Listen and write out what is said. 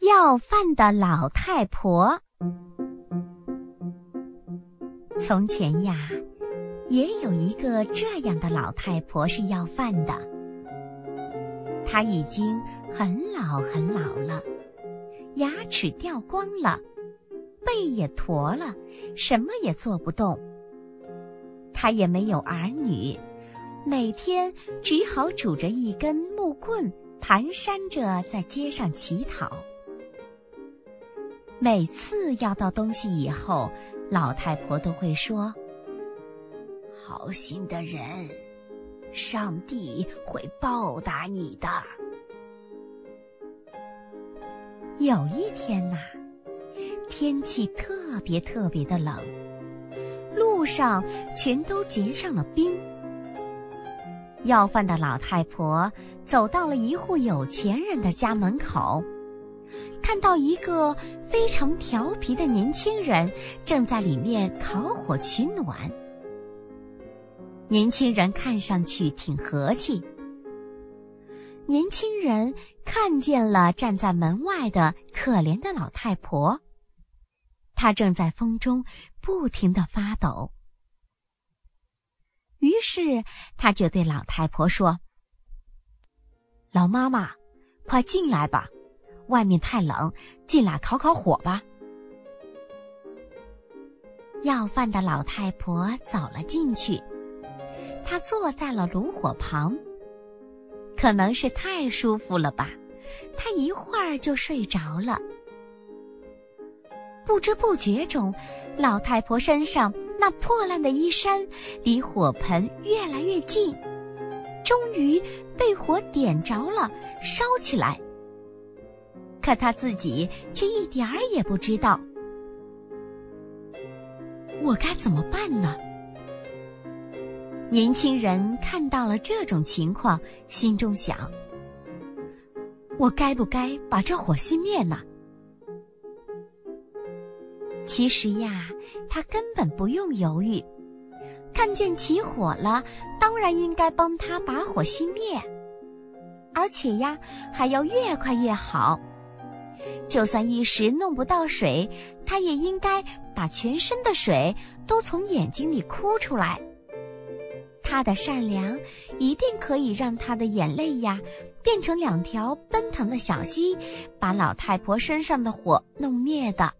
要饭的老太婆。从前呀，也有一个这样的老太婆是要饭的。她已经很老很老了，牙齿掉光了，背也驼了，什么也做不动。她也没有儿女，每天只好拄着一根木棍，蹒跚着在街上乞讨。每次要到东西以后，老太婆都会说：“好心的人，上帝会报答你的。”有一天呐，天气特别特别的冷，路上全都结上了冰。要饭的老太婆走到了一户有钱人的家门口。看到一个非常调皮的年轻人正在里面烤火取暖。年轻人看上去挺和气。年轻人看见了站在门外的可怜的老太婆，她正在风中不停的发抖。于是他就对老太婆说：“老妈妈，快进来吧。”外面太冷，进来烤烤火吧。要饭的老太婆走了进去，她坐在了炉火旁。可能是太舒服了吧，她一会儿就睡着了。不知不觉中，老太婆身上那破烂的衣衫离火盆越来越近，终于被火点着了，烧起来。可他自己却一点儿也不知道，我该怎么办呢？年轻人看到了这种情况，心中想：我该不该把这火熄灭呢？其实呀，他根本不用犹豫，看见起火了，当然应该帮他把火熄灭，而且呀，还要越快越好。就算一时弄不到水，他也应该把全身的水都从眼睛里哭出来。他的善良一定可以让他的眼泪呀变成两条奔腾的小溪，把老太婆身上的火弄灭的。